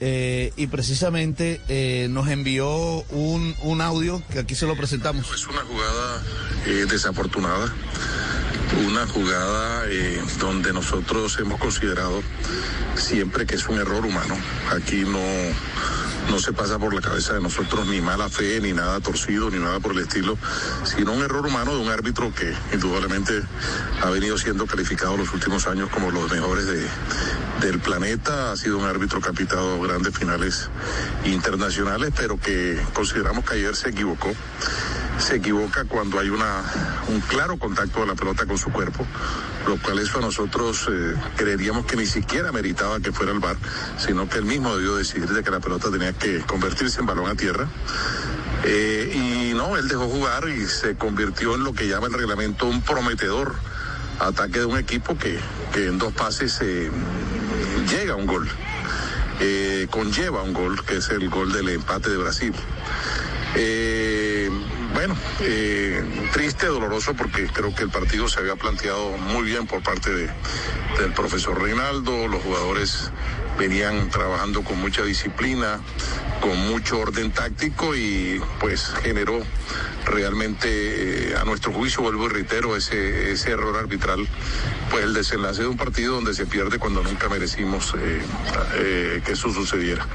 eh, y precisamente eh, nos envió un, un audio que aquí se lo presentamos. Es una jugada eh, desafortunada, una jugada eh, donde nosotros hemos considerado siempre que es un error humano. Aquí no, no se pasa por la cabeza de nosotros ni mala fe, ni nada torcido, ni nada por el estilo, sino un error humano de un árbitro que indudablemente ha venido siendo calificado los últimos años como los mejores de, del planeta. Ha sido un árbitro que ha pitado grandes finales internacionales, pero que consideramos que ayer se equivocó. Se equivoca cuando hay una, un claro contacto de la pelota con su cuerpo, lo cual eso a nosotros eh, creeríamos que ni siquiera meritaba que fuera el bar, sino que él mismo debió decidir de que la pelota tenía que convertirse en balón a tierra. Eh, y no, él dejó jugar y se convirtió en lo que llama el reglamento un prometedor ataque de un equipo que, que en dos pases eh, llega a un gol, eh, conlleva un gol, que es el gol del empate de Brasil. Bueno, eh, triste, doloroso, porque creo que el partido se había planteado muy bien por parte de, del profesor Reinaldo, los jugadores venían trabajando con mucha disciplina, con mucho orden táctico y pues generó realmente eh, a nuestro juicio, vuelvo y reitero, ese, ese error arbitral, pues el desenlace de un partido donde se pierde cuando nunca merecimos eh, eh, que eso sucediera.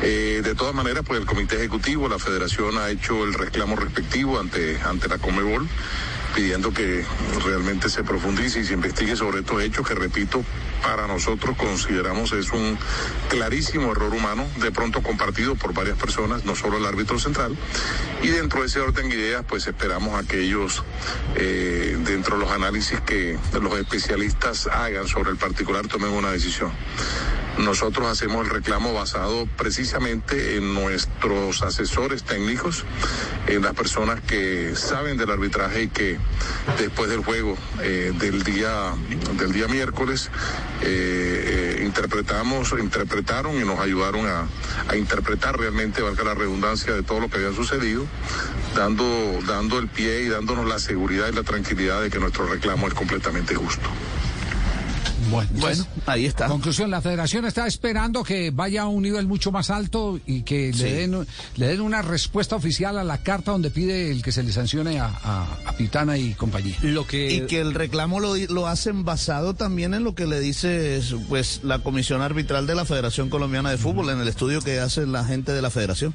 De todas maneras, pues el comité ejecutivo, la federación ha hecho el reclamo respectivo ante, ante la Comebol pidiendo que realmente se profundice y se investigue sobre estos hechos que, repito, para nosotros consideramos es un clarísimo error humano, de pronto compartido por varias personas, no solo el árbitro central. Y dentro de ese orden de ideas, pues esperamos a que ellos, eh, dentro de los análisis que los especialistas hagan sobre el particular, tomen una decisión. Nosotros hacemos el reclamo basado precisamente en nuestros asesores técnicos, en las personas que saben del arbitraje y que después del juego eh, del día del día miércoles eh, eh, interpretamos, interpretaron y nos ayudaron a, a, interpretar realmente, valga la redundancia, de todo lo que había sucedido, dando, dando el pie y dándonos la seguridad y la tranquilidad de que nuestro reclamo es completamente justo. Bueno, bueno, ahí está. Conclusión, la federación está esperando que vaya a un nivel mucho más alto y que Sí. le, den, le den una respuesta oficial a la carta donde pide el que se le sancione a, a- a Pitana y compañía. Lo que, Y que el reclamo lo, lo hacen basado también en lo que le dice pues la Comisión Arbitral de la Federación Colombiana de Fútbol, en el estudio que hace la gente de la federación.